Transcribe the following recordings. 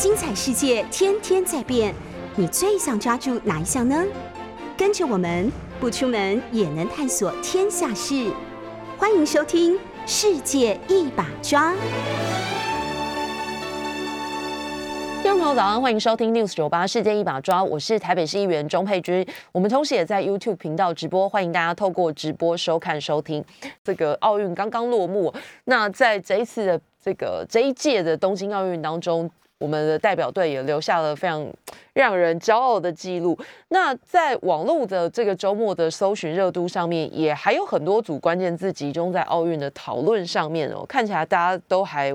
精彩世界天天在变，你最想抓住哪一项呢？跟着我们不出门也能探索天下事，欢迎收听《世界一把抓》。听众朋友早上，欢迎收听 News 九八世界一把抓，我是台北市议员钟佩君。我们同时也在 YouTube 频道直播，欢迎大家透过直播收看收听。这个奥运刚刚落幕，那在这一次的这个这一届的东京奥运当中。我们的代表队也留下了非常让人骄傲的记录。那在网络的这个周末的搜寻热度上面，也还有很多组关键字集中在奥运的讨论上面哦。看起来大家都还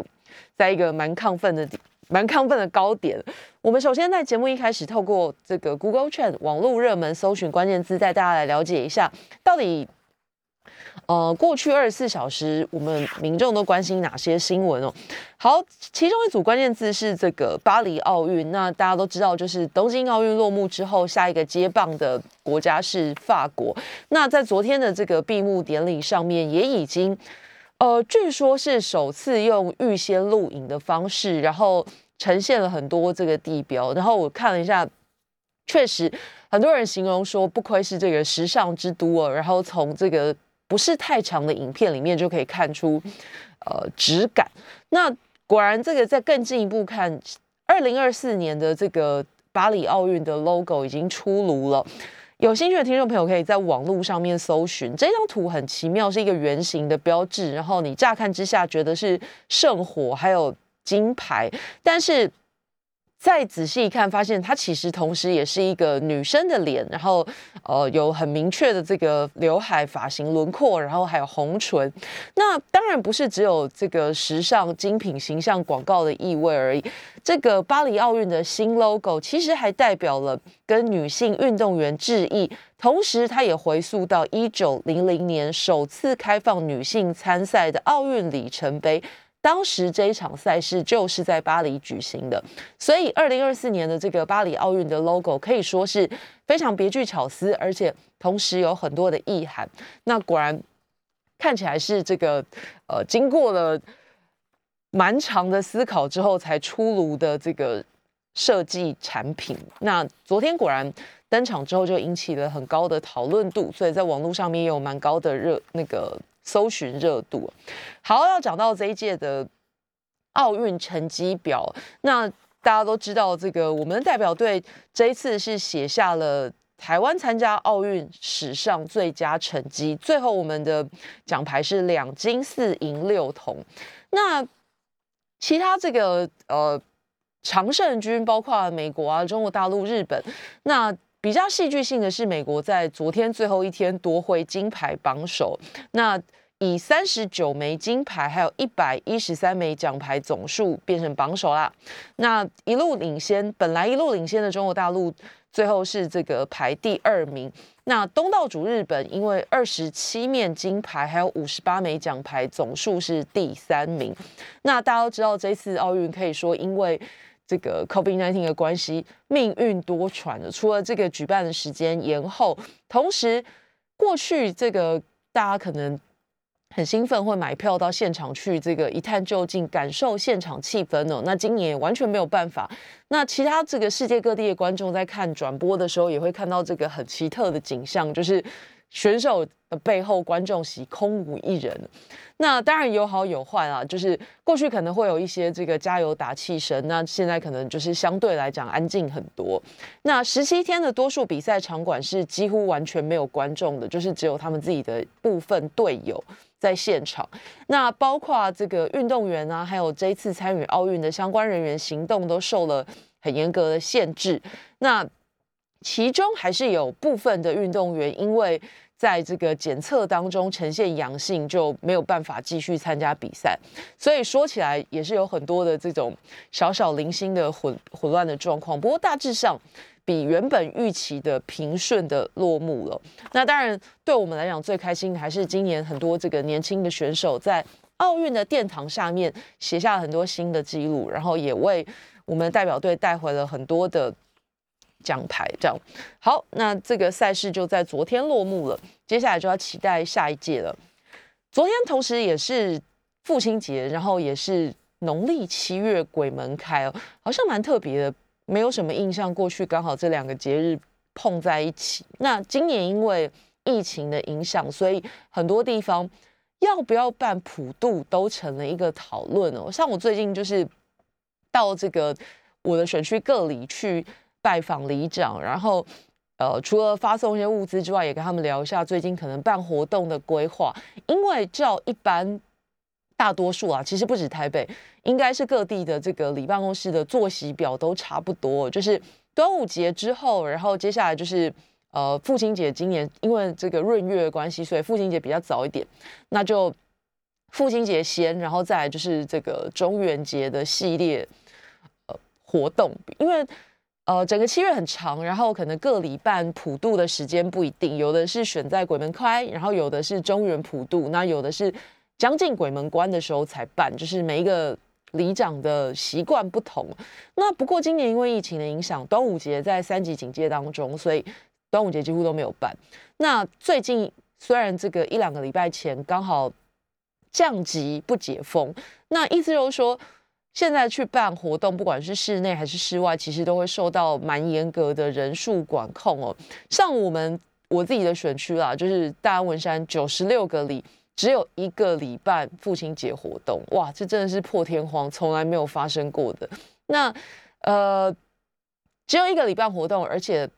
在一个蛮亢奋的、蛮亢奋的高点。我们首先在节目一开始，透过这个 Google Trend 网络热门搜寻关键字，带大家来了解一下到底。呃，过去二十四小时，我们民众都关心哪些新闻哦？好，其中一组关键字是这个巴黎奥运。那大家都知道，就是东京奥运落幕之后，下一个接棒的国家是法国。那在昨天的这个闭幕典礼上面，也已经呃，据说是首次用预先录影的方式，然后呈现了很多这个地标。然后我看了一下，确实很多人形容说，不愧是这个时尚之都哦。然后从这个不是太长的影片里面就可以看出，呃，质感。那果然，这个再更进一步看，二零二四年的这个巴黎奥运的 logo 已经出炉了。有兴趣的听众朋友可以在网络上面搜寻这张图，很奇妙，是一个圆形的标志。然后你乍看之下觉得是圣火，还有金牌，但是。再仔细一看，发现它其实同时也是一个女生的脸，然后呃有很明确的这个刘海、发型轮廓，然后还有红唇。那当然不是只有这个时尚精品形象广告的意味而已。这个巴黎奥运的新 logo 其实还代表了跟女性运动员致意，同时它也回溯到一九零零年首次开放女性参赛的奥运里程碑。当时这一场赛事就是在巴黎举行的，所以二零二四年的这个巴黎奥运的 logo 可以说是非常别具巧思，而且同时有很多的意涵。那果然看起来是这个呃，经过了蛮长的思考之后才出炉的这个设计产品。那昨天果然登场之后就引起了很高的讨论度，所以在网络上面也有蛮高的热那个。搜寻热度，好，要讲到这一届的奥运成绩表，那大家都知道，这个我们的代表队这一次是写下了台湾参加奥运史上最佳成绩，最后我们的奖牌是两金四银六铜。那其他这个呃常胜军，包括美国啊、中国大陆、日本，那。比较戏剧性的是，美国在昨天最后一天夺回金牌榜首，那以三十九枚金牌，还有一百一十三枚奖牌总数变成榜首啦。那一路领先，本来一路领先的中国大陆，最后是这个排第二名。那东道主日本，因为二十七面金牌，还有五十八枚奖牌，总数是第三名。那大家都知道，这次奥运可以说因为。这个 COVID-19 的关系，命运多舛的。除了这个举办的时间延后，同时过去这个大家可能很兴奋，会买票到现场去这个一探究竟，感受现场气氛哦。那今年完全没有办法。那其他这个世界各地的观众在看转播的时候，也会看到这个很奇特的景象，就是选手的背后观众席空无一人。那当然有好有坏啊，就是过去可能会有一些这个加油打气声，那现在可能就是相对来讲安静很多。那十七天的多数比赛场馆是几乎完全没有观众的，就是只有他们自己的部分队友在现场。那包括这个运动员啊，还有这一次参与奥运的相关人员行动都受了很严格的限制。那其中还是有部分的运动员因为。在这个检测当中呈现阳性，就没有办法继续参加比赛。所以说起来也是有很多的这种小小零星的混混乱的状况。不过大致上比原本预期的平顺的落幕了。那当然对我们来讲最开心的还是今年很多这个年轻的选手在奥运的殿堂下面写下了很多新的记录，然后也为我们代表队带回了很多的。奖牌这样好，那这个赛事就在昨天落幕了，接下来就要期待下一届了。昨天同时也是父亲节，然后也是农历七月鬼门开哦，好像蛮特别的，没有什么印象。过去刚好这两个节日碰在一起。那今年因为疫情的影响，所以很多地方要不要办普渡都成了一个讨论哦。像我最近就是到这个我的选区各里去拜访里长，然后呃除了发送一些物资之外，也跟他们聊一下最近可能办活动的规划。因为照一般大多数啊，其实不止台北，应该是各地的这个里办公室的作息表都差不多，就是端午节之后，然后接下来就是。呃，父亲节今年因为这个闰月的关系，所以父亲节比较早一点，那就父亲节先，然后再来就是这个中元节的系列呃活动，因为呃整个七月很长，然后可能各里办普渡的时间不一定，有的是选在鬼门开，然后有的是中原普渡，那有的是将近鬼门关的时候才办，就是每一个里长的习惯不同。那不过今年因为疫情的影响，端午节在三级警戒当中，所以。端午节几乎都没有办。那最近虽然这个一两个礼拜前刚好降级不解封，那意思就是说，现在去办活动，不管是室内还是室外，其实都会受到蛮严格的人数管控哦。像我们我自己的选区啦，就是大安文山九十六个里，只有一个礼拜父亲节活动，哇，这真的是破天荒，从来没有发生过的。那呃，只有一个礼拜活动，而且。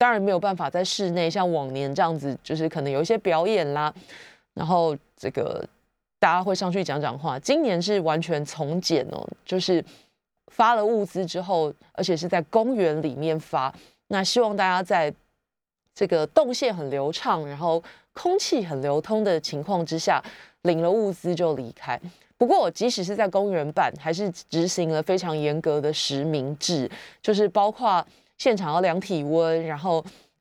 当然没有办法在室内像往年这样子，就是可能有一些表演啦，然后这个大家会上去讲讲话。今年是完全从简哦，就是发了物资之后，而且是在公园里面发。那希望大家在这个动线很流畅，然后空气很流通的情况之下，领了物资就离开。不过即使是在公园办，还是执行了非常严格的实名制，就是包括。现场要量体温，然后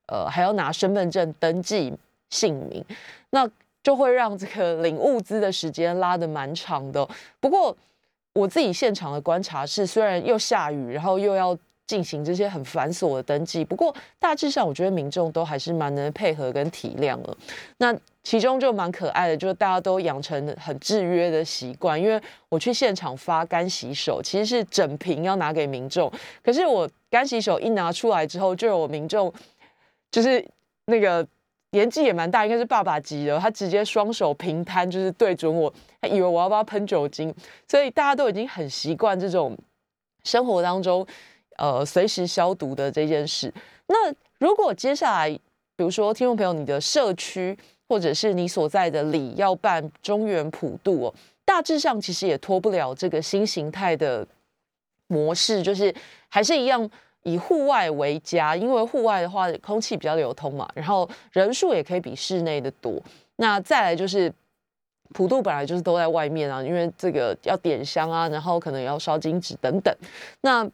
呃还要拿身份证登记姓名，那就会让这个领物资的时间拉得蛮长的。不过我自己现场的观察是，虽然又下雨，然后又要进行这些很繁琐的登记，不过大致上我觉得民众都还是蛮能配合跟体谅了。那其中就蛮可爱的，就是大家都养成很制约的习惯。因为我去现场发干洗手，其实是整瓶要拿给民众，可是我干洗手一拿出来之后，就有民众就是那个年纪也蛮大，应该是爸爸级的，他直接双手平摊，就是对准我，他以为我要帮他喷酒精，所以大家都已经很习惯这种生活当中呃随时消毒的这件事。那如果接下来，比如说听众朋友，你的社区，或者是你所在的里要办中原普渡哦，大致上其实也脱不了这个新形态的模式，就是还是一样以户外为佳，因为户外的话空气比较流通嘛，然后人数也可以比室内的多。那再来就是普渡本来就是都在外面啊，因为这个要点香啊，然后可能要烧金纸等等。那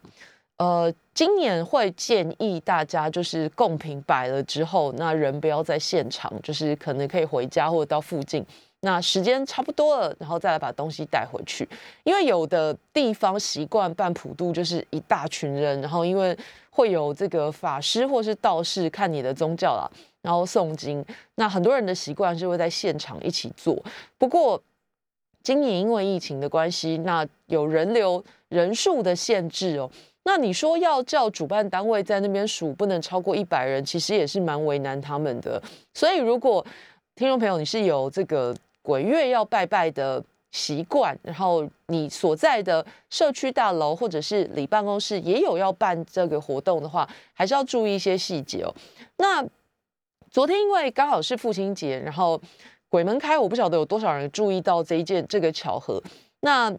呃，今年会建议大家就是贡品摆了之后，那人不要在现场，就是可能可以回家或者到附近，那时间差不多了，然后再来把东西带回去。因为有的地方习惯办普渡，就是一大群人，然后因为会有这个法师或是道士看你的宗教啦，然后诵经。那很多人的习惯是会在现场一起做。不过今年因为疫情的关系，那有人流人数的限制哦。那你说要叫主办单位在那边数不能超过一百人，其实也是蛮为难他们的。所以如果听众朋友你是有这个鬼月要拜拜的习惯，然后你所在的社区大楼或者是里办公室也有要办这个活动的话，还是要注意一些细节哦。那昨天因为刚好是父亲节，然后鬼门开，我不晓得有多少人注意到这一件这个巧合。那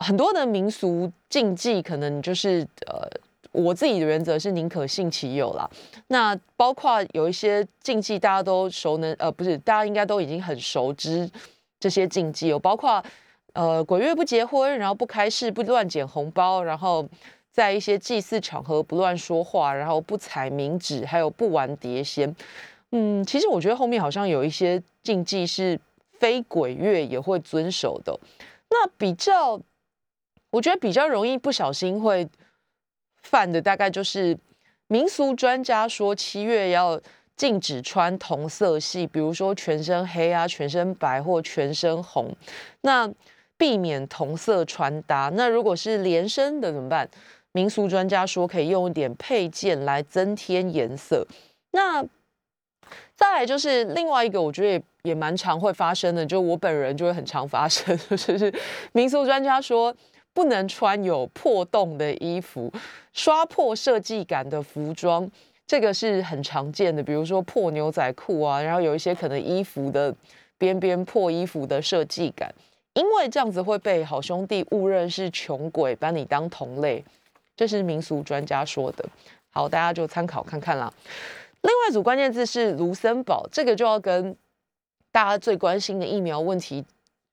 很多的民俗禁忌，可能就是呃，我自己的原则是宁可信其有啦。那包括有一些禁忌，大家都熟能呃，不是，大家应该都已经很熟知这些禁忌有包括呃，鬼月不结婚，然后不开市，不乱捡红包，然后在一些祭祀场合不乱说话，然后不踩冥纸，还有不玩碟仙。嗯，其实我觉得后面好像有一些禁忌是非鬼月也会遵守的。那比较。我觉得比较容易不小心会犯的，大概就是民俗专家说七月要禁止穿同色系，比如说全身黑啊、全身白或全身红。那避免同色穿搭。那如果是连身的怎么办？民俗专家说可以用一点配件来增添颜色。那再来就是另外一个，我觉得也也蛮常会发生的，就我本人就会很常发生，就是民俗专家说不能穿有破洞的衣服，刷破设计感的服装。这个是很常见的，比如说破牛仔裤啊，然后有一些可能衣服的边边破衣服的设计感，因为这样子会被好兄弟误认是穷鬼，把你当同类，这是民俗专家说的。好，大家就参考看看啦。另外一组关键字是卢森堡，这个就要跟大家最关心的疫苗问题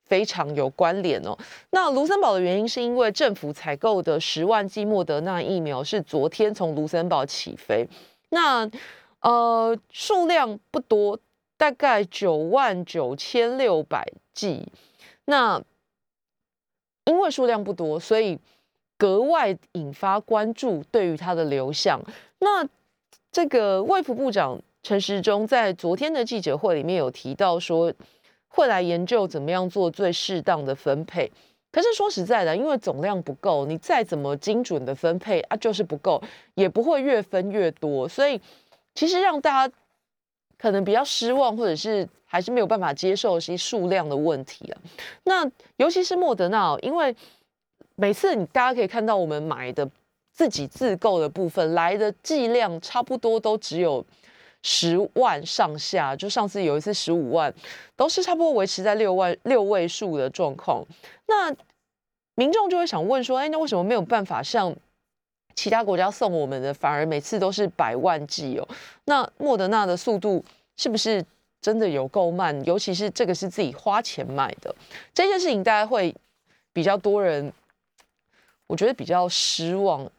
非常有关联哦。那卢森堡的原因是因为政府采购的十万剂莫德纳疫苗是昨天从卢森堡起飞。那呃数量不多，大概九万九千六百剂。那因为数量不多，所以格外引发关注。对于它的流向，那这个卫福部长陈时中在昨天的记者会里面有提到说，会来研究怎么样做最适当的分配。可是说实在的，因为总量不够，你再怎么精准的分配啊，就是不够，也不会越分越多。所以其实让大家可能比较失望，或者是还是没有办法接受一些数量的问题啊。那尤其是莫德纳，因为每次你大家可以看到我们买的自己自购的部分来的剂量差不多都只有十万上下，就上次有一次十五万，都是差不多维持在六万六位数的状况。那民众就会想问说：“哎，那为什么没有办法像其他国家送我们的，反而每次都是百万剂哦？那莫德纳的速度是不是真的有够慢？尤其是这个是自己花钱买的这件事情，大家会比较多人，我觉得比较失望。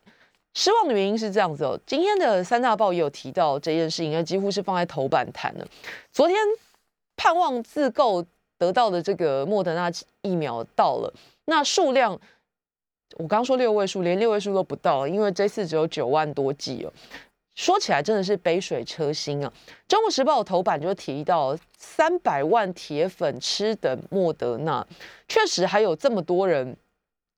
失望的原因是这样子哦。今天的三大报也有提到这件事情，几乎是放在头版谈了。昨天盼望自购。”得到的这个莫德纳疫苗到了，那数量我刚说六位数，连六位数都不到，因为这次只有九万多剂哦。说起来真的是杯水车薪啊！《中国时报》头版就提到三百万铁粉吃的莫德纳，确实还有这么多人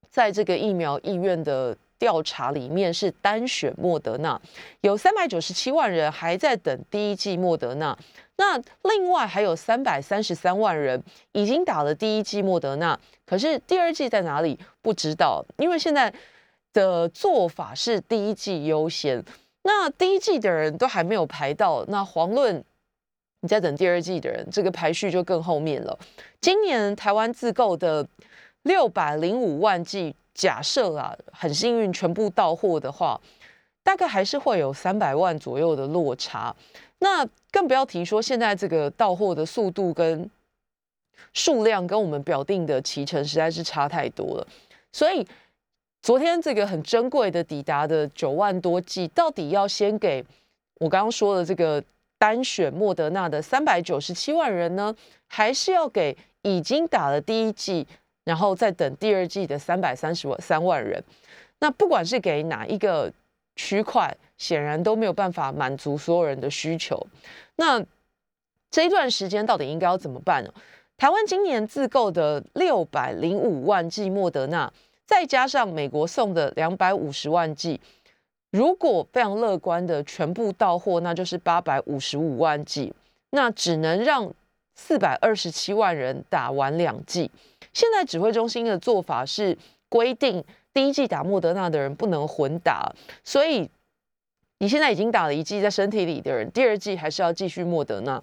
在这个疫苗意愿的调查里面是单选莫德纳，有三百九十七万人还在等第一剂莫德纳。那另外还有三百三十三万人已经打了第一剂莫德纳，可是第二剂在哪里不知道，因为现在的做法是第一剂优先。那第一剂的人都还没有排到，那遑论你在等第二剂的人，这个排序就更后面了。今年台湾自购的六百零五万剂，假设啊很幸运全部到货的话，大概还是会有三百万左右的落差。那更不要提说，现在这个到货的速度跟数量跟我们表定的期程实在是差太多了。所以昨天这个很珍贵的抵达的九万多剂，到底要先给我刚刚说的这个单选莫德纳的三百九十七万人呢，还是要给已经打了第一剂，然后再等第二季的三百三十万三万人？那不管是给哪一个区块？显然都没有办法满足所有人的需求。那这一段时间到底应该要怎么办呢？台湾今年自购的六百零五万剂莫德纳，再加上美国送的两百五十万剂，如果非常乐观的全部到货，那就是八百五十五万剂。那只能让四百二十七万人打完两剂。现在指挥中心的做法是规定，第一剂打莫德纳的人不能混打，所以。你现在已经打了一剂在身体里的人，第二剂还是要继续莫德纳，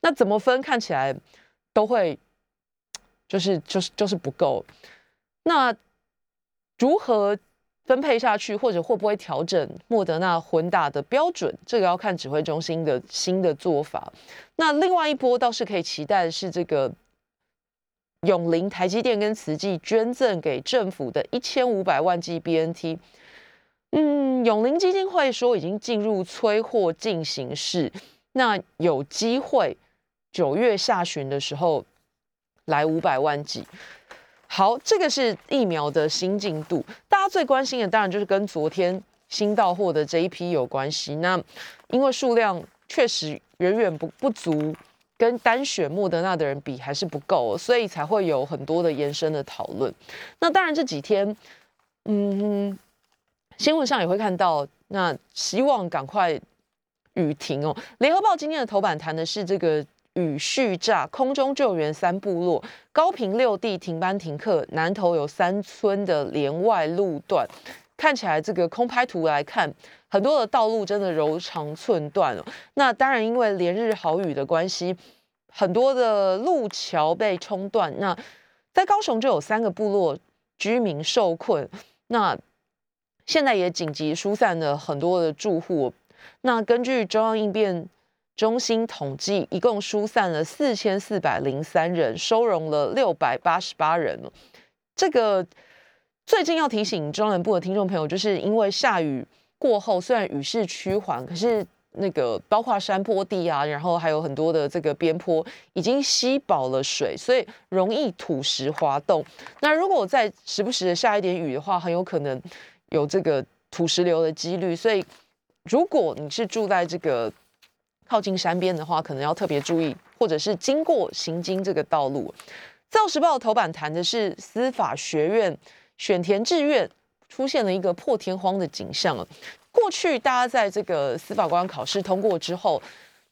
那怎么分？看起来都会就是就是就是不够。那如何分配下去，或者会不会调整莫德纳混打的标准？这个要看指挥中心的新的做法。那另外一波倒是可以期待的是，这个永林、台积电跟慈济捐赠给政府的一千五百万剂 BNT。嗯，永林基金会说已经进入催货进行式，那有机会九月下旬的时候来五百万剂。好，这个是疫苗的新进度，大家最关心的当然就是跟昨天新到货的这一批有关系。那因为数量确实远远不不足跟单选莫德纳的人比还是不够，所以才会有很多的延伸的讨论。那当然这几天，嗯，新闻上也会看到，那希望赶快雨停哦。联合报今天的头版谈的是这个。雨续炸，空中救援三部落，高平六地停班停课，南投有三村的连外路段，看起来这个空拍图来看，很多的道路真的柔肠寸断了。那当然，因为连日好雨的关系，很多的路桥被冲断。那在高雄就有三个部落居民受困，那现在也紧急疏散了很多的住户。那根据中央应变。中心统计，一共疏散了四千四百零三人，收容了六百八十八人。这个最近要提醒中南部的听众朋友，就是因为下雨过后，虽然雨势趋缓，可是那个包括山坡地啊，然后还有很多的这个边坡已经吸饱了水，所以容易土石滑动。那如果再时不时的下一点雨的话，很有可能有这个土石流的几率。所以，如果你是住在这个靠近山边的话，可能要特别注意，或者是经过行经这个道路。《造时报》头版谈的是司法学院选填志愿出现了一个破天荒的景象过去大家在这个司法官考试通过之后，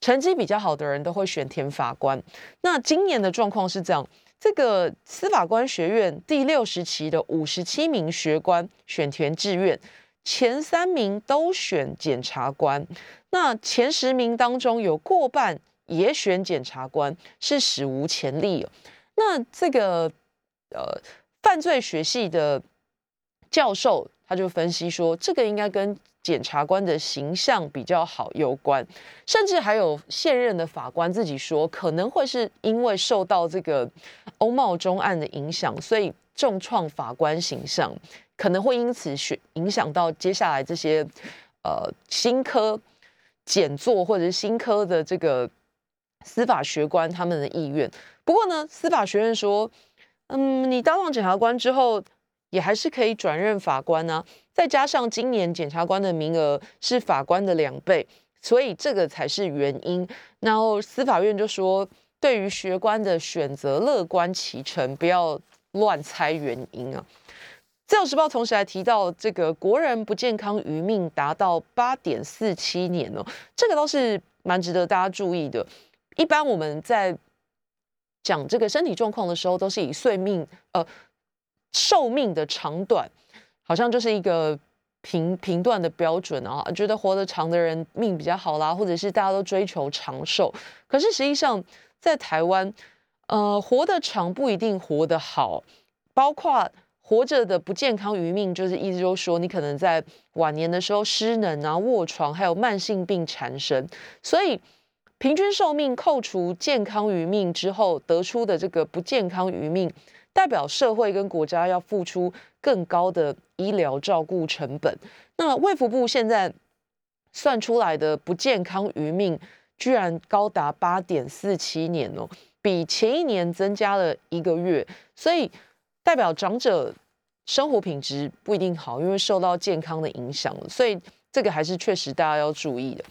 成绩比较好的人都会选填法官。那今年的状况是这样：这个司法官学院第六十期的五十七名学官选填志愿，前三名都选检察官。那前十名当中有过半也选检察官，是史无前例那这个呃犯罪学系的教授他就分析说，这个应该跟检察官的形象比较好有关，甚至还有现任的法官自己说，可能会是因为受到这个欧茂中案的影响，所以重创法官形象，可能会因此选影响到接下来这些呃新科。检座或者是新科的这个司法学官他们的意愿。不过呢，司法学院说，嗯，你当上检察官之后，也还是可以转任法官呢。再加上今年检察官的名额是法官的两倍，所以这个才是原因。然后司法院就说，对于学官的选择乐观其成，不要乱猜原因啊。自由时报同时还提到，这个国人不健康余命达到八点四七年哦，这个倒是蛮值得大家注意的。一般我们在讲这个身体状况的时候，都是以岁命呃寿命的长短，好像就是一个评评断的标准啊，觉得活得长的人命比较好啦，或者是大家都追求长寿。可是实际上在台湾，呃，活得长不一定活得好，包括。活着的不健康余命，就是意思就是说，你可能在晚年的时候失能啊、卧床，还有慢性病缠身。所以，平均寿命扣除健康余命之后得出的这个不健康余命，代表社会跟国家要付出更高的医疗照顾成本。那卫福部现在算出来的不健康余命，居然高达八点四七年哦，比前一年增加了一个月。所以。代表长者生活品质不一定好，因为受到健康的影响，所以这个还是确实大家要注意的。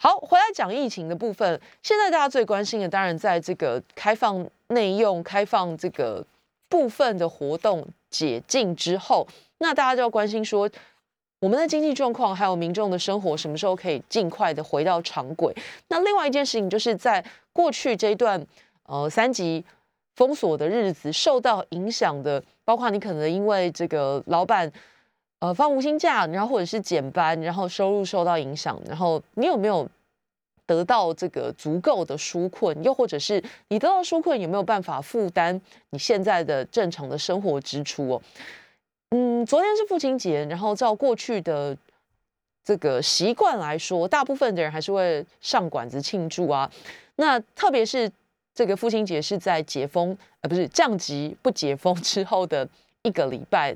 好，回来讲疫情的部分，现在大家最关心的，当然在这个开放内用、开放这个部分的活动解禁之后，那大家就要关心说，我们的经济状况还有民众的生活什么时候可以尽快的回到常轨？那另外一件事情，就是在过去这一段呃三级。封锁的日子受到影响的，包括你可能因为这个老板呃放无薪假，然后或者是减班，然后收入受到影响，然后你有没有得到这个足够的纾困？又或者是你得到纾困有没有办法负担你现在的正常的生活支出哦？嗯，昨天是父亲节，然后照过去的这个习惯来说，大部分的人还是会上馆子庆祝啊。那特别是。这个父亲节是在解封，呃，不是降级不解封之后的一个礼拜。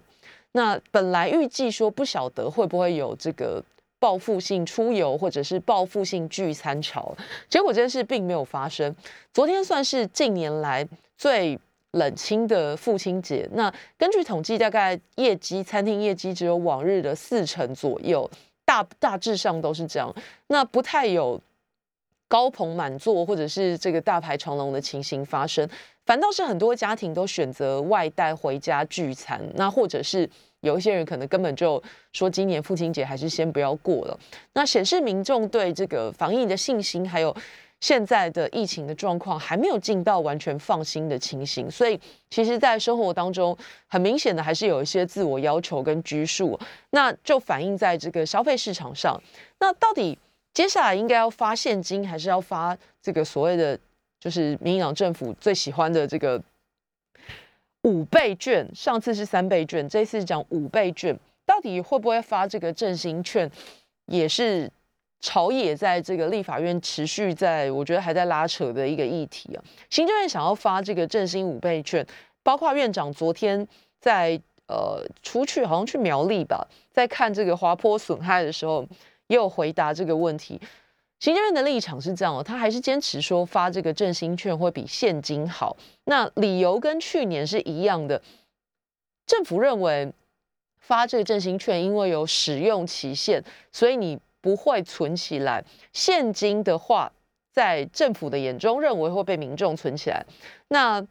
那本来预计说不晓得会不会有这个报复性出游或者是报复性聚餐潮，结果这件事并没有发生。昨天算是近年来最冷清的父亲节。那根据统计，大概业绩餐厅业绩只有往日的四成左右，大大致上都是这样。那不太有。高朋满座或者是这个大排长龙的情形发生，反倒是很多家庭都选择外带回家聚餐，那或者是有一些人可能根本就说今年父亲节还是先不要过了，那显示民众对这个防疫的信心还有。现在的疫情的状况还没有进到完全放心的情形，所以其实，在生活当中，很明显的还是有一些自我要求跟拘束，那就反映在这个消费市场上。那到底接下来应该要发现金，还是要发这个所谓的就是民进党政府最喜欢的这个五倍券？上次是三倍券，这次讲五倍券，到底会不会发这个振兴券？也是。朝野在这个立法院持续在，我觉得还在拉扯的一个议题啊。行政院想要发这个振兴五倍券，包括院长昨天在呃出去好像去苗栗吧，在看这个滑坡损害的时候，也有回答这个问题。行政院的立场是这样哦，他还是坚持说发这个振兴券会比现金好。那理由跟去年是一样的，政府认为发这个振兴券因为有使用期限，所以你。不会存起来，现金的话，在政府的眼中认为会被民众存起来。那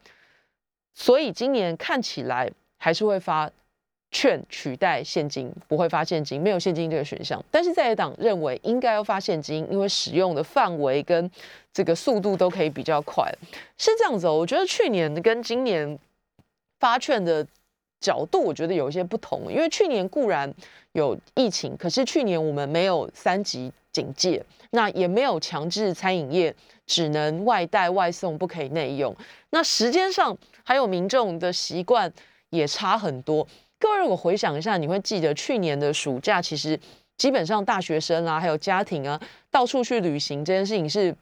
所以今年看起来还是会发券取代现金，不会发现金，没有现金这个选项。但是在野党认为应该要发现金，因为使用的范围跟这个速度都可以比较快，是这样子哦。我觉得去年跟今年发券的角度，我觉得有一些不同，因为去年固然。有疫情，可是去年我们没有三级警戒，那也没有强制餐饮业只能外带外送，不可以内用。那时间上还有民众的习惯也差很多。各位如果回想一下，你会记得去年的暑假，其实基本上大学生啊，还有家庭啊，到处去旅行这件事情是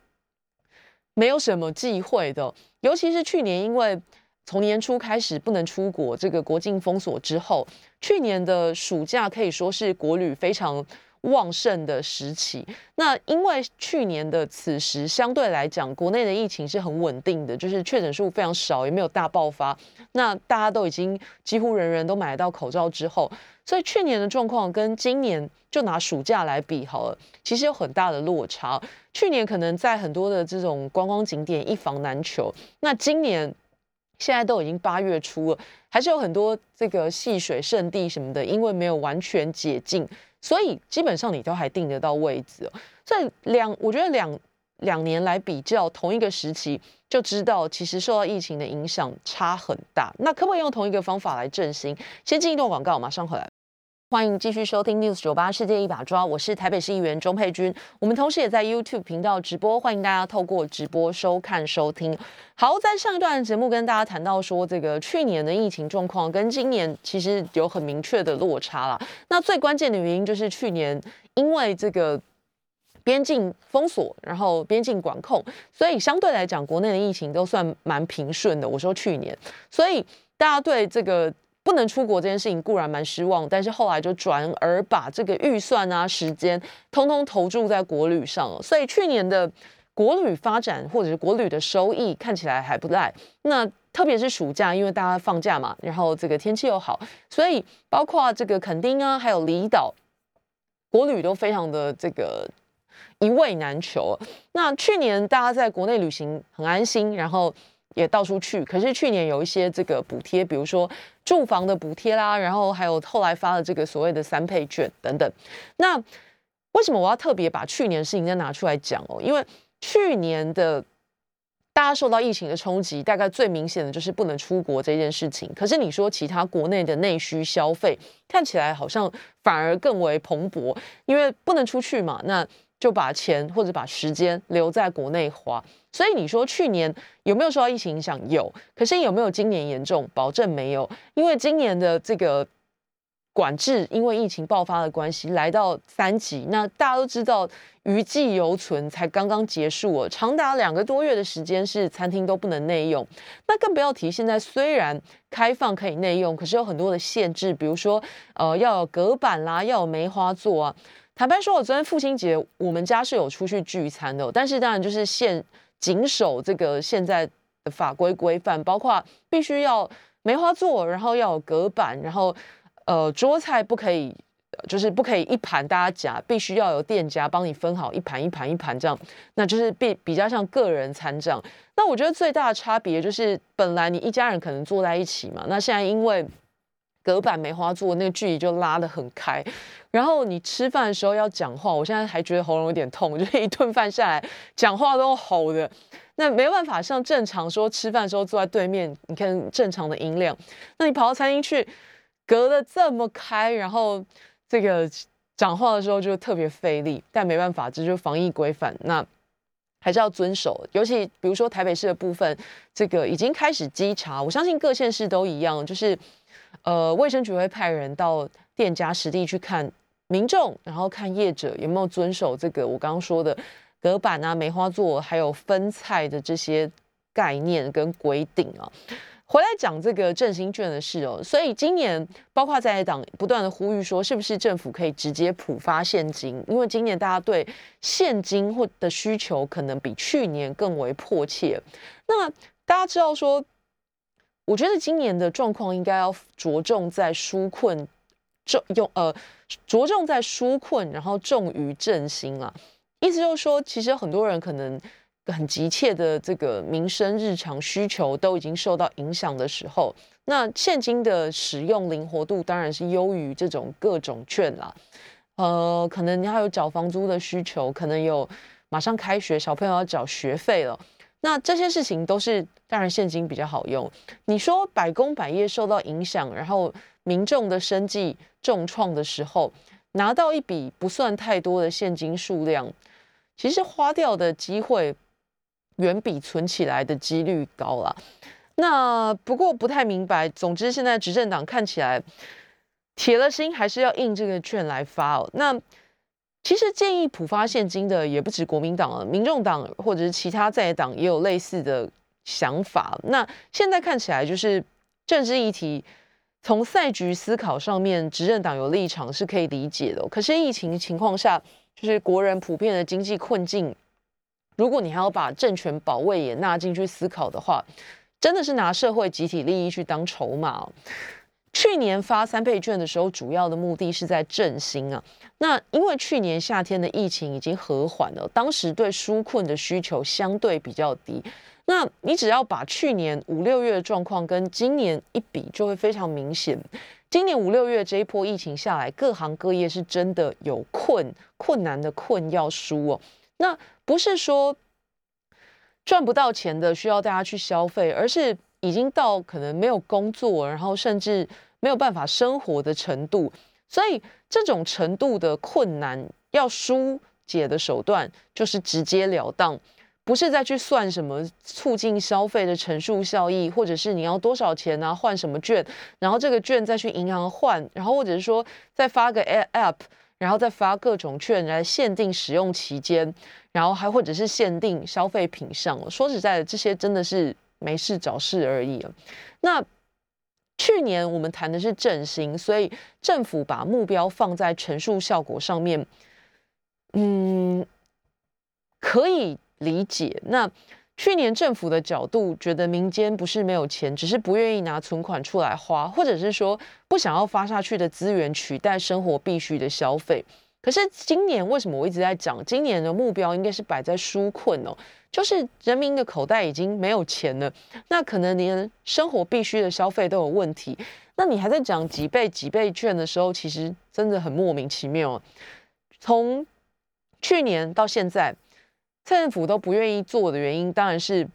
没有什么忌讳的。尤其是去年，因为从年初开始不能出国，这个国境封锁之后。去年的暑假可以说是国旅非常旺盛的时期。那因为去年的此时相对来讲，国内的疫情是很稳定的，就是确诊数非常少，也没有大爆发。那大家都已经几乎人人都买得到口罩之后，所以去年的状况跟今年就拿暑假来比好了，其实有很大的落差。去年可能在很多的这种观光景点一房难求，那今年。现在都已经八月初了，还是有很多这个戏水圣地什么的，因为没有完全解禁，所以基本上你都还定得到位置。所以两，我觉得两两年来比较同一个时期，就知道其实受到疫情的影响差很大。那可不可以用同一个方法来振兴？先进一段广告，马上回来。欢迎继续收听 News 九八世界一把抓，我是台北市议员钟佩君。我们同时也在 YouTube 频道直播，欢迎大家透过直播收看收听。好，在上一段节目跟大家谈到说，这个去年的疫情状况跟今年其实有很明确的落差了。那最关键的原因就是去年因为这个边境封锁，然后边境管控，所以相对来讲，国内的疫情都算蛮平顺的。我说去年，所以大家对这个。不能出国这件事情固然蛮失望，但是后来就转而把这个预算啊、时间通通投注在国旅上了。所以去年的国旅发展或者是国旅的收益看起来还不赖。那特别是暑假，因为大家放假嘛，然后这个天气又好，所以包括这个垦丁啊，还有离岛国旅都非常的这个一位难求。那去年大家在国内旅行很安心，然后。也到处去，可是去年有一些这个补贴，比如说住房的补贴啦，然后还有后来发的这个所谓的三倍券等等。那为什么我要特别把去年事情再拿出来讲哦？因为去年的大家受到疫情的冲击，大概最明显的就是不能出国这件事情。可是你说其他国内的内需消费，看起来好像反而更为蓬勃，因为不能出去嘛，那就把钱或者把时间留在国内花。所以你说去年有没有受到疫情影响？有，可是有没有今年严重？保证没有，因为今年的这个管制，因为疫情爆发的关系，来到三级。那大家都知道，余悸犹存，才刚刚结束哦，长达两个多月的时间是餐厅都不能内用。那更不要提现在虽然开放可以内用，可是有很多的限制，比如说呃要有隔板啦，要有梅花座啊。坦白说，我昨天父亲节我们家是有出去聚餐的，但是当然就是现。谨守这个现在的法规规范，包括必须要梅花座，然后要有隔板，然后呃桌菜不可以就是不可以一盘大家夹，必须要有店家帮你分好一盘一盘一盘这样，那就是比比较像个人餐这样。那我觉得最大的差别就是，本来你一家人可能坐在一起嘛，那现在因为隔板梅花座，那个距离就拉得很开，然后你吃饭的时候要讲话，我现在还觉得喉咙有点痛，就是一顿饭下来讲话都吼的。那没办法，像正常说吃饭的时候坐在对面，你看正常的音量。那你跑到餐厅去，隔得这么开，然后这个讲话的时候就特别费力。但没办法，这就是防疫规范，那还是要遵守。尤其比如说台北市的部分，这个已经开始稽查，我相信各县市都一样，就是呃卫生局会派人到店家实地去看民众，然后看业者有没有遵守这个我刚刚说的。隔板啊，梅花座，还有分菜的这些概念跟规定啊，回来讲这个振兴券的事哦。所以今年包括在党不断的呼吁说，是不是政府可以直接普发现金？因为今年大家对现金或的需求可能比去年更为迫切。那大家知道说，我觉得今年的状况应该要着重在纾困，重用呃着重在纾困，然后重于振兴啊。意思就是说，其实很多人可能很急切的这个民生日常需求都已经受到影响的时候，那现金的使用灵活度当然是优于这种各种券啦。呃，可能你还有缴房租的需求，可能有马上开学，小朋友要缴学费了，那这些事情都是当然现金比较好用。你说百工百业受到影响，然后民众的生计重创的时候，拿到一笔不算太多的现金数量。其实花掉的机会远比存起来的几率高了。那不过不太明白。总之，现在执政党看起来铁了心，还是要印这个券来发哦。那其实建议普发现金的也不止国民党了，民众党或者是其他在野党也有类似的想法。那现在看起来就是政治议题，从赛局思考上面，执政党有立场是可以理解的。可是疫情情况下，就是国人普遍的经济困境，如果你还要把政权保卫也纳进去思考的话，真的是拿社会集体利益去当筹码。去年发三倍券的时候，主要的目的是在振兴啊。那因为去年夏天的疫情已经和缓了，当时对纾困的需求相对比较低。那你只要把去年五六月的状况跟今年一比，就会非常明显。今年五六月这一波疫情下来，各行各业是真的有困困难的困要输哦。那不是说赚不到钱的需要大家去消费，而是已经到可能没有工作，然后甚至没有办法生活的程度。所以这种程度的困难，要疏解的手段就是直截了当。不是再去算什么促进消费的乘数效益，或者是你要多少钱啊换什么券，然后这个券再去银行换，然后或者是说再发个 app，然后再发各种券来限定使用期间，然后还或者是限定消费品上。说实在的，这些真的是没事找事而已。那去年我们谈的是振兴，所以政府把目标放在陈述效果上面，嗯，可以。理解那去年政府的角度，觉得民间不是没有钱，只是不愿意拿存款出来花，或者是说不想要发下去的资源取代生活必需的消费。可是今年为什么我一直在讲，今年的目标应该是摆在纾困哦，就是人民的口袋已经没有钱了，那可能连生活必须的消费都有问题，那你还在讲几倍几倍券的时候，其实真的很莫名其妙。从去年到现在。政府都不愿意做的原因，当然是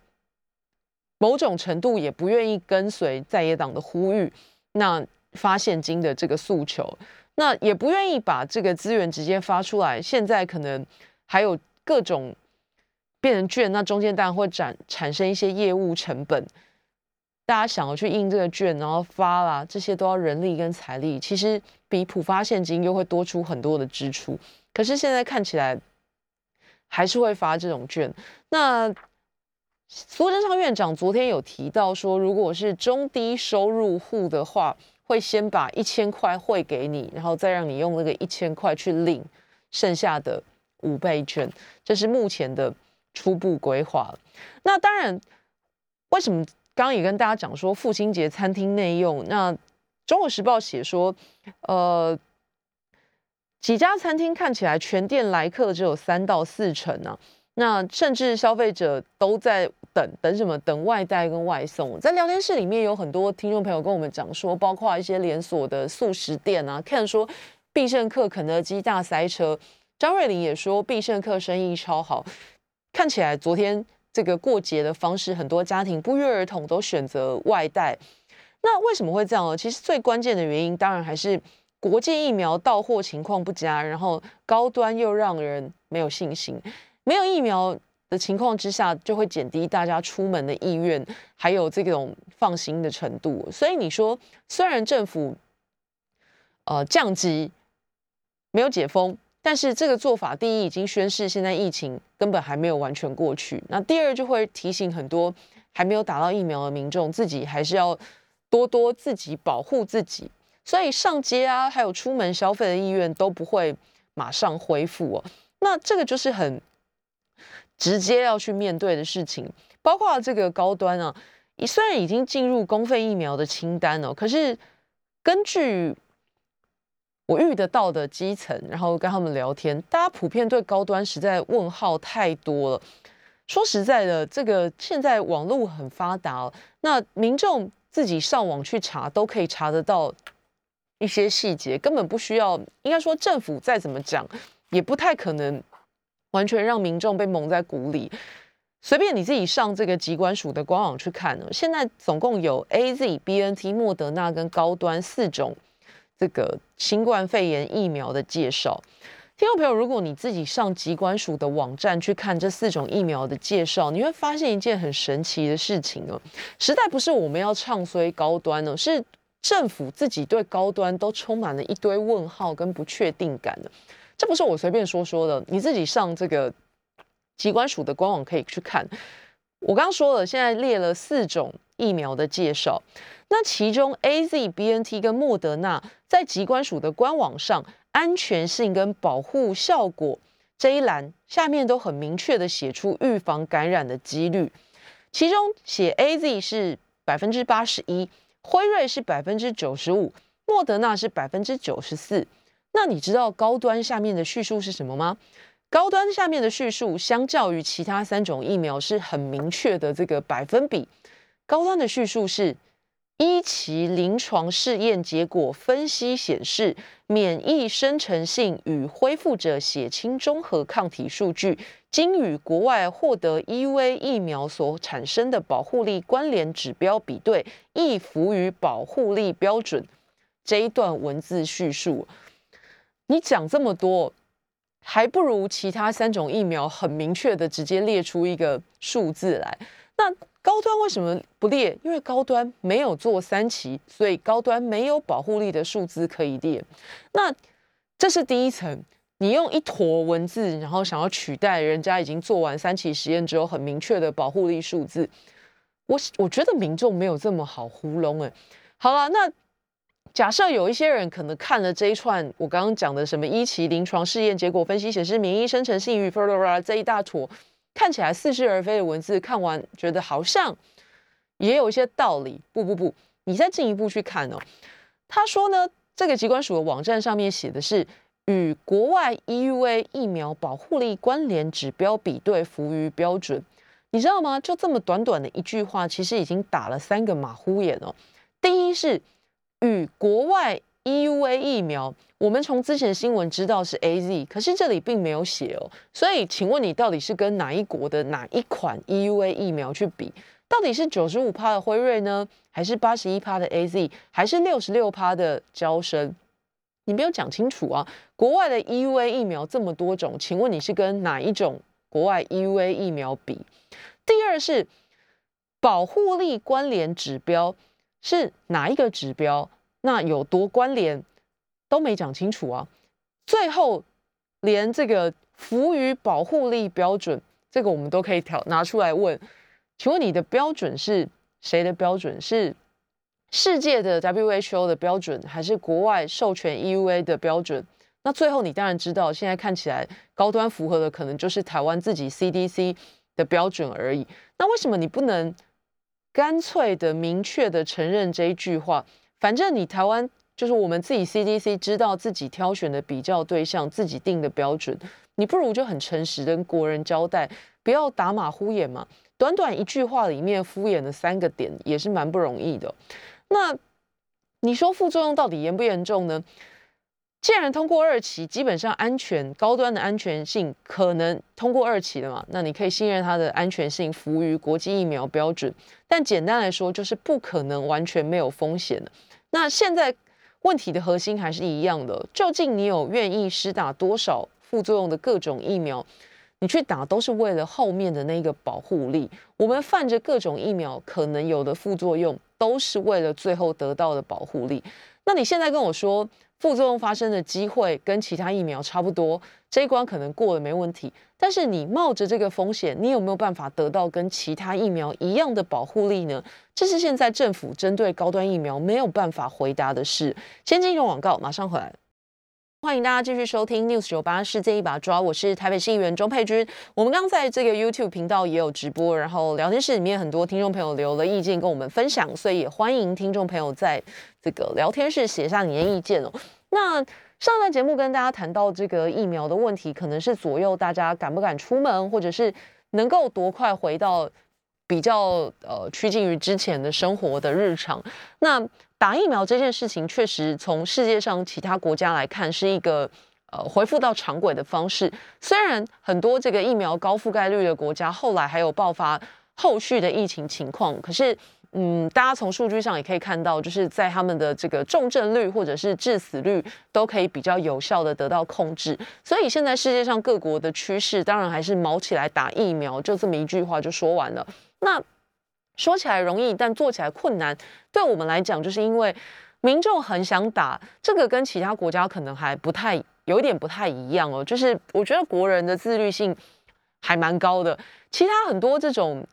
某种程度也不愿意跟随在野党的呼吁，那发现金的这个诉求，那也不愿意把这个资源直接发出来。现在可能还有各种变成券，那中间当然会产产生一些业务成本。大家想要去印这个券，然后发啦，这些都要人力跟财力，其实比普发现金又会多出很多的支出。可是现在看起来。还是会发这种券。那苏贞昌院长昨天有提到说，如果是中低收入户的话，会先把一千块汇给你，然后再让你用那个一千块去领剩下的五倍券。这是目前的初步规划。那当然，为什么刚刚也跟大家讲说父亲节餐厅内用？那中国时报写说，呃。几家餐厅看起来全店来客只有三到四成呢，那甚至消费者都在等等什么？等外带跟外送。在聊天室里面有很多听众朋友跟我们讲说，包括一些连锁的素食店啊，看说必胜客、肯德基大塞车。张瑞玲也说必胜客生意超好，看起来昨天这个过节的方式，很多家庭不约而同都选择外带。那为什么会这样呢？其实最关键的原因，当然还是。国际疫苗到货情况不佳，然后高端又让人没有信心。没有疫苗的情况之下，就会减低大家出门的意愿，还有这种放心的程度。所以你说，虽然政府呃降级没有解封，但是这个做法，第一已经宣示现在疫情根本还没有完全过去。那第二就会提醒很多还没有打到疫苗的民众，自己还是要多多自己保护自己。所以上街啊，还有出门消费的意愿都不会马上恢复哦。那这个就是很直接要去面对的事情，包括这个高端啊，虽然已经进入公费疫苗的清单哦，可是根据我遇得到的基层，然后跟他们聊天，大家普遍对高端实在问号太多了。说实在的，这个现在网络很发达，那民众自己上网去查都可以查得到。一些细节根本不需要，应该说政府再怎么讲，也不太可能完全让民众被蒙在鼓里。随便你自己上这个机关署的官网去看呢，现在总共有 A、Z、B、N、T、莫德纳跟高端四种这个新冠肺炎疫苗的介绍。听众朋友，如果你自己上疾管署的网站去看这四种疫苗的介绍，你会发现一件很神奇的事情哦，实在不是我们要唱衰高端呢，是。政府自己对高端都充满了一堆问号跟不确定感的，这不是我随便说说的，你自己上这个机关署的官网可以去看。我刚刚说了，现在列了四种疫苗的介绍，那其中 A Z B N T 跟莫德纳在疾管署的官网上，安全性跟保护效果这一栏下面都很明确的写出预防感染的几率，其中写 A Z 是百分之八十一。辉瑞是百分之九十五，莫德纳是百分之九十四。那你知道高端下面的叙述是什么吗？高端下面的叙述相较于其他三种疫苗是很明确的，这个百分比。高端的叙述是。一期临床试验结果分析显示，免疫生成性与恢复者血清中和抗体数据，经与国外获得 EUA 疫苗所产生的保护力关联指标比对，亦符于保护力标准。这一段文字叙述，你讲这么多，还不如其他三种疫苗很明确的直接列出一个数字来。那高端为什么不列？因为高端没有做三期，所以高端没有保护力的数字可以列。那这是第一层，你用一坨文字，然后想要取代人家已经做完三期实验之后很明确的保护力数字，我我觉得民众没有这么好糊弄哎。好了，那假设有一些人可能看了这一串我刚刚讲的什么一期临床试验结果分析显示，免疫生成性与这一大坨。看起来似是而非的文字，看完觉得好像也有一些道理。不不不，你再进一步去看哦。他说呢，这个机关署的网站上面写的是与国外 EUA 疫苗保护力关联指标比对，符于标准。你知道吗？就这么短短的一句话，其实已经打了三个马虎眼哦。第一是与国外。EUA 疫苗，我们从之前新闻知道是 AZ，可是这里并没有写哦。所以，请问你到底是跟哪一国的哪一款 EUA 疫苗去比？到底是九十五趴的辉瑞呢，还是八十一趴的 AZ，还是六十六趴的交生？你没有讲清楚啊！国外的 EUA 疫苗这么多种，请问你是跟哪一种国外 EUA 疫苗比？第二是保护力关联指标是哪一个指标？那有多关联都没讲清楚啊！最后连这个服于保护力标准，这个我们都可以调拿出来问。请问你的标准是谁的标准？是世界的 WHO 的标准，还是国外授权 EUA 的标准？那最后你当然知道，现在看起来高端符合的可能就是台湾自己 CDC 的标准而已。那为什么你不能干脆的、明确的承认这一句话？反正你台湾就是我们自己 CDC 知道自己挑选的比较对象，自己定的标准，你不如就很诚实跟国人交代，不要打马虎眼嘛。短短一句话里面敷衍的三个点，也是蛮不容易的。那你说副作用到底严不严重呢？既然通过二期，基本上安全高端的安全性可能通过二期的嘛，那你可以信任它的安全性服务于国际疫苗标准。但简单来说，就是不可能完全没有风险的。那现在问题的核心还是一样的，究竟你有愿意施打多少副作用的各种疫苗？你去打都是为了后面的那个保护力。我们犯着各种疫苗可能有的副作用，都是为了最后得到的保护力。那你现在跟我说？副作用发生的机会跟其他疫苗差不多，这一关可能过了没问题。但是你冒着这个风险，你有没有办法得到跟其他疫苗一样的保护力呢？这是现在政府针对高端疫苗没有办法回答的事。先进一段广告，马上回来。欢迎大家继续收听 News 九八世界一把抓，我是台北市议员钟佩君。我们刚在这个 YouTube 频道也有直播，然后聊天室里面很多听众朋友留了意见跟我们分享，所以也欢迎听众朋友在这个聊天室写下你的意见哦。那上段节目跟大家谈到这个疫苗的问题，可能是左右大家敢不敢出门，或者是能够多快回到比较呃趋近于之前的生活的日常。那打疫苗这件事情，确实从世界上其他国家来看，是一个呃恢复到常轨的方式。虽然很多这个疫苗高覆盖率的国家，后来还有爆发后续的疫情情况，可是嗯，大家从数据上也可以看到，就是在他们的这个重症率或者是致死率都可以比较有效的得到控制。所以现在世界上各国的趋势，当然还是毛起来打疫苗，就这么一句话就说完了。那。说起来容易，但做起来困难。对我们来讲，就是因为民众很想打，这个跟其他国家可能还不太有一点不太一样哦。就是我觉得国人的自律性还蛮高的。其他很多这种，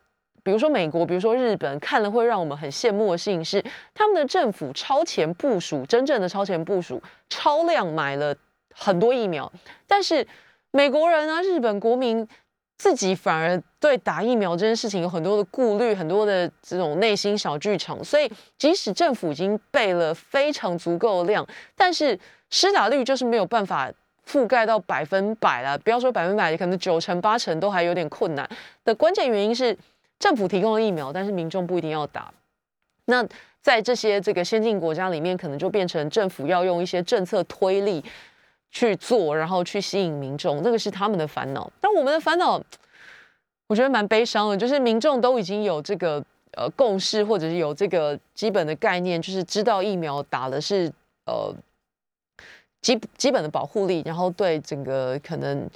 比如说美国，比如说日本，看了会让我们很羡慕的事情是，他们的政府超前部署，真正的超前部署，超量买了很多疫苗。但是美国人啊，日本国民。自己反而对打疫苗这件事情有很多的顾虑，很多的这种内心小剧场。所以，即使政府已经备了非常足够的量，但是施打率就是没有办法覆盖到百分百了。不要说百分百，可能九成八成都还有点困难。的关键原因是政府提供了疫苗，但是民众不一定要打。那在这些这个先进国家里面，可能就变成政府要用一些政策推力。去做，然后去吸引民众，这个是他们的烦恼。但我们的烦恼，我觉得蛮悲伤的，就是民众都已经有这个呃共识，或者是有这个基本的概念，就是知道疫苗打的是呃基基本的保护力，然后对整个可能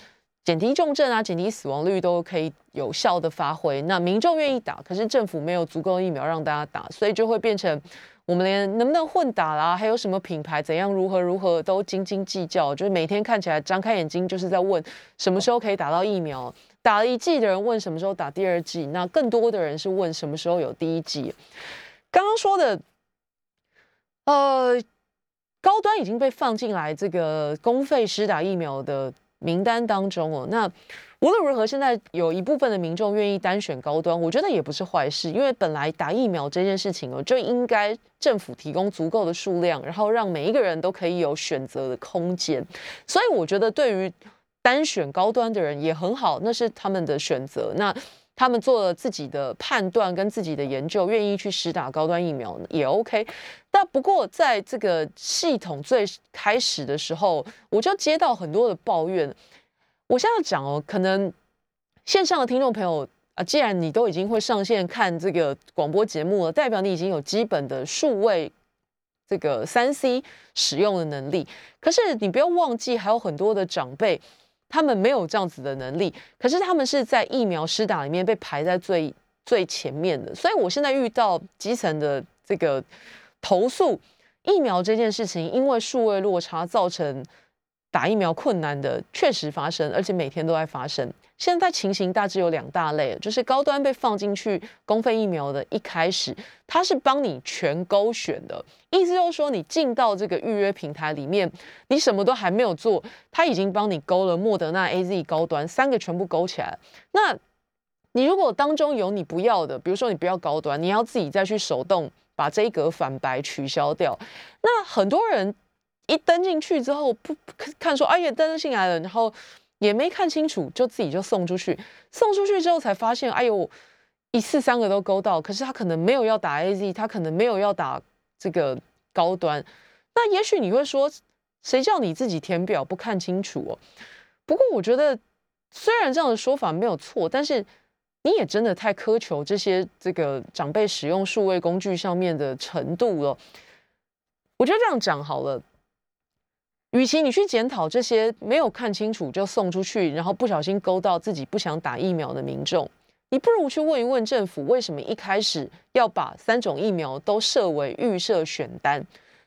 减低重症啊、减低死亡率都可以有效的发挥。那民众愿意打，可是政府没有足够的疫苗让大家打，所以就会变成。我们连能不能混打啦，还有什么品牌怎样如何如何都斤斤计较，就是每天看起来张开眼睛就是在问什么时候可以打到疫苗。打了一剂的人问什么时候打第二剂，那更多的人是问什么时候有第一剂。刚刚说的，呃，高端已经被放进来这个公费施打疫苗的名单当中哦，那。无论如何，现在有一部分的民众愿意单选高端，我觉得也不是坏事，因为本来打疫苗这件事情哦，就应该政府提供足够的数量，然后让每一个人都可以有选择的空间。所以我觉得对于单选高端的人也很好，那是他们的选择。那他们做了自己的判断跟自己的研究，愿意去实打高端疫苗也 OK。那不过在这个系统最开始的时候，我就接到很多的抱怨。我现在讲哦，可能线上的听众朋友啊，既然你都已经会上线看这个广播节目了，代表你已经有基本的数位这个三 C 使用的能力。可是你不要忘记，还有很多的长辈，他们没有这样子的能力，可是他们是在疫苗施打里面被排在最最前面的。所以我现在遇到基层的这个投诉，疫苗这件事情，因为数位落差造成。打疫苗困难的确实发生，而且每天都在发生。现在情形大致有两大类，就是高端被放进去公费疫苗的，一开始它是帮你全勾选的，意思就是说你进到这个预约平台里面，你什么都还没有做，他已经帮你勾了莫德纳、A Z 高端三个全部勾起来。那你如果当中有你不要的，比如说你不要高端，你要自己再去手动把这一格反白取消掉。那很多人一登进去之后，不看说，哎呀，登进来了，然后也没看清楚，就自己就送出去。送出去之后才发现，哎呦，一次三个都勾到，可是他可能没有要打 AZ，他可能没有要打这个高端。那也许你会说，谁叫你自己填表不看清楚哦？不过我觉得，虽然这样的说法没有错，但是你也真的太苛求这些这个长辈使用数位工具上面的程度了。我觉得这样讲好了，与其你去检讨这些没有看清楚就送出去，然后不小心勾到自己不想打疫苗的民众，你不如去问一问政府，为什么一开始要把三种疫苗都设为预设选单？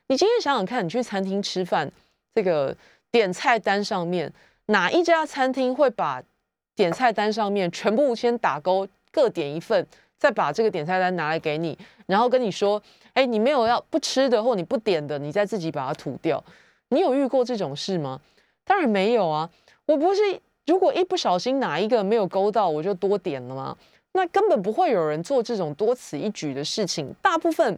你今天想想看，你去餐厅吃饭，这个点菜单上面。哪一家餐厅会把点菜单上面全部先打勾，各点一份，再把这个点菜单拿来给你，然后跟你说：“哎，你没有要不吃的或你不点的，你再自己把它吐掉。”你有遇过这种事吗？当然没有啊！我不是，如果一不小心哪一个没有勾到，我就多点了吗？那根本不会有人做这种多此一举的事情。大部分，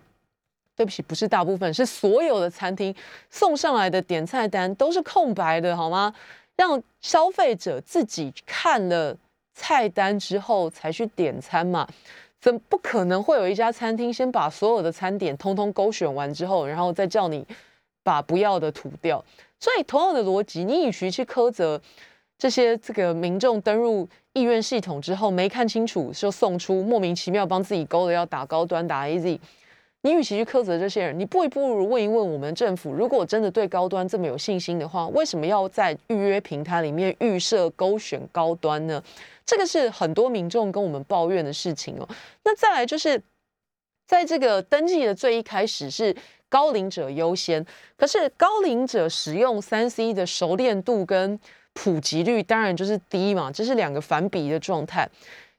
对不起，不是大部分，是所有的餐厅送上来的点菜单都是空白的，好吗？让消费者自己看了菜单之后才去点餐嘛？怎不可能会有一家餐厅先把所有的餐点通通勾选完之后，然后再叫你把不要的涂掉？所以同样的逻辑，你与其去苛责这些这个民众登入意愿系统之后没看清楚就送出莫名其妙帮自己勾的要打高端打 AZ。你与其去苛责这些人，你不不如问一问我们政府，如果真的对高端这么有信心的话，为什么要在预约平台里面预设勾选高端呢？这个是很多民众跟我们抱怨的事情哦。那再来就是，在这个登记的最一开始是高龄者优先，可是高龄者使用三 C 的熟练度跟普及率当然就是低嘛，这是两个反比的状态。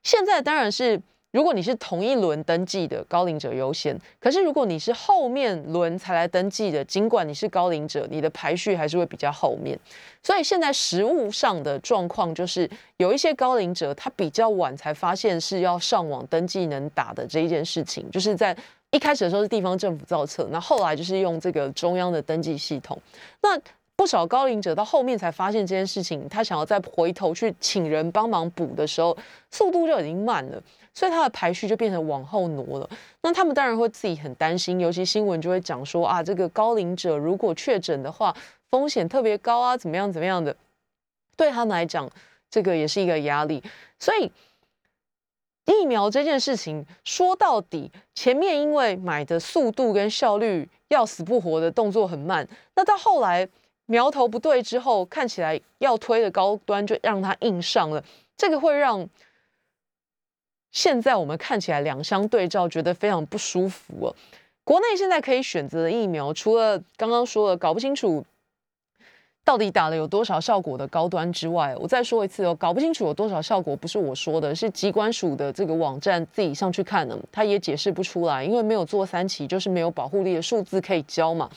现在当然是。如果你是同一轮登记的高龄者优先，可是如果你是后面轮才来登记的，尽管你是高龄者，你的排序还是会比较后面。所以现在实物上的状况就是，有一些高龄者他比较晚才发现是要上网登记能打的这一件事情，就是在一开始的时候是地方政府造册，那后来就是用这个中央的登记系统。那不少高龄者到后面才发现这件事情，他想要再回头去请人帮忙补的时候，速度就已经慢了。所以他的排序就变成往后挪了。那他们当然会自己很担心，尤其新闻就会讲说啊，这个高龄者如果确诊的话，风险特别高啊，怎么样怎么样的，对他们来讲，这个也是一个压力。所以疫苗这件事情说到底，前面因为买的速度跟效率要死不活的动作很慢，那到后来苗头不对之后，看起来要推的高端就让它硬上了，这个会让。现在我们看起来两相对照，觉得非常不舒服哦。国内现在可以选择的疫苗，除了刚刚说的搞不清楚到底打了有多少效果的高端之外，我再说一次哦，搞不清楚有多少效果，不是我说的，是机关署的这个网站自己上去看的，他也解释不出来，因为没有做三期，就是没有保护力的数字可以交嘛。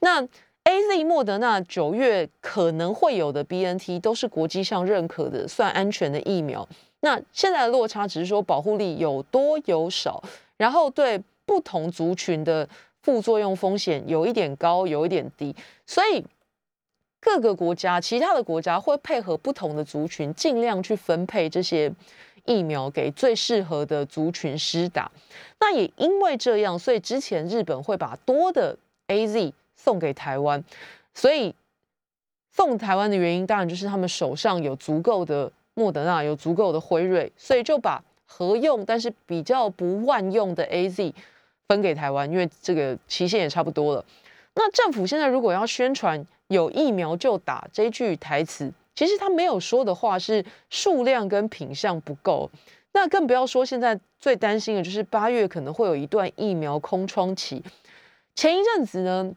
那 A Z、莫德纳九月可能会有的 B N T 都是国际上认可的，算安全的疫苗。那现在的落差只是说保护力有多有少，然后对不同族群的副作用风险有一点高，有一点低，所以各个国家、其他的国家会配合不同的族群，尽量去分配这些疫苗给最适合的族群施打。那也因为这样，所以之前日本会把多的 A Z 送给台湾，所以送台湾的原因，当然就是他们手上有足够的。莫德纳有足够的辉瑞，所以就把合用但是比较不万用的 A Z 分给台湾，因为这个期限也差不多了。那政府现在如果要宣传有疫苗就打这句台词，其实他没有说的话是数量跟品相不够，那更不要说现在最担心的就是八月可能会有一段疫苗空窗期。前一阵子呢，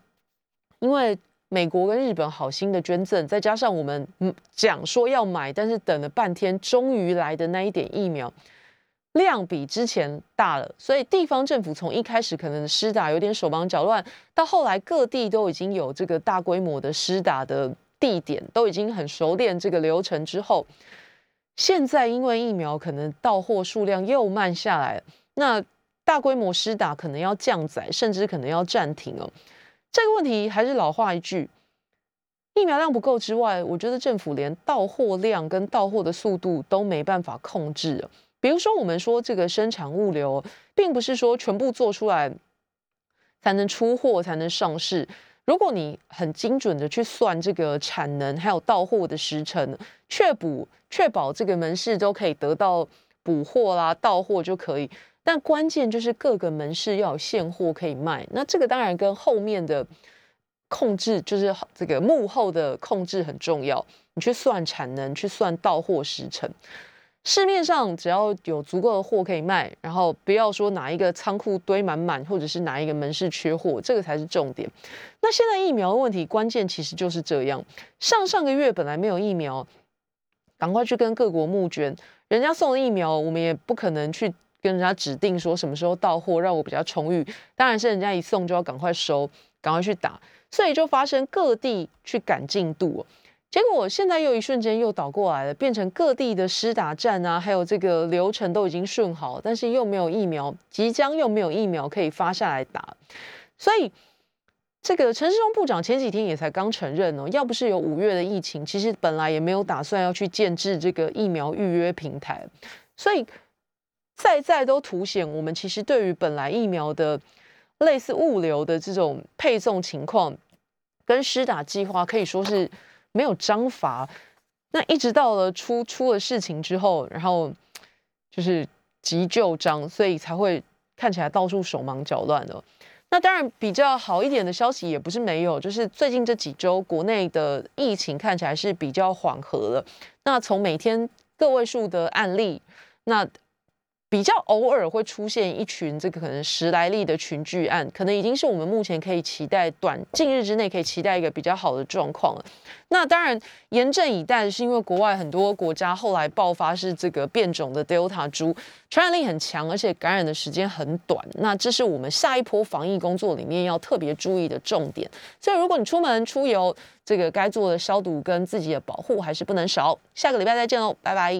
因为美国跟日本好心的捐赠，再加上我们讲说要买，但是等了半天，终于来的那一点疫苗量比之前大了，所以地方政府从一开始可能施打有点手忙脚乱，到后来各地都已经有这个大规模的施打的地点，都已经很熟练这个流程之后，现在因为疫苗可能到货数量又慢下来，那大规模施打可能要降载，甚至可能要暂停哦。这个问题还是老话一句，疫苗量不够之外，我觉得政府连到货量跟到货的速度都没办法控制。比如说，我们说这个生产物流，并不是说全部做出来才能出货才能上市。如果你很精准的去算这个产能，还有到货的时程，确补确保这个门市都可以得到补货啦、到货就可以。但关键就是各个门市要有现货可以卖，那这个当然跟后面的控制，就是这个幕后的控制很重要。你去算产能，去算到货时程，市面上只要有足够的货可以卖，然后不要说哪一个仓库堆满满，或者是哪一个门市缺货，这个才是重点。那现在疫苗的问题，关键其实就是这样。上上个月本来没有疫苗，赶快去跟各国募捐，人家送的疫苗，我们也不可能去。跟人家指定说什么时候到货，让我比较充裕。当然是人家一送就要赶快收，赶快去打，所以就发生各地去赶进度。结果现在又一瞬间又倒过来了，变成各地的施打站啊，还有这个流程都已经顺好，但是又没有疫苗，即将又没有疫苗可以发下来打。所以这个陈世忠部长前几天也才刚承认哦，要不是有五月的疫情，其实本来也没有打算要去建制这个疫苗预约平台，所以。再再都凸显，我们其实对于本来疫苗的类似物流的这种配送情况，跟施打计划可以说是没有章法。那一直到了出出了事情之后，然后就是急救章，所以才会看起来到处手忙脚乱的。那当然比较好一点的消息也不是没有，就是最近这几周国内的疫情看起来是比较缓和了。那从每天个位数的案例，那比较偶尔会出现一群这个可能十来例的群聚案，可能已经是我们目前可以期待短近日之内可以期待一个比较好的状况了。那当然严阵以待，是因为国外很多国家后来爆发是这个变种的 Delta 株，传染力很强，而且感染的时间很短。那这是我们下一波防疫工作里面要特别注意的重点。所以如果你出门出游，这个该做的消毒跟自己的保护还是不能少。下个礼拜再见喽，拜拜。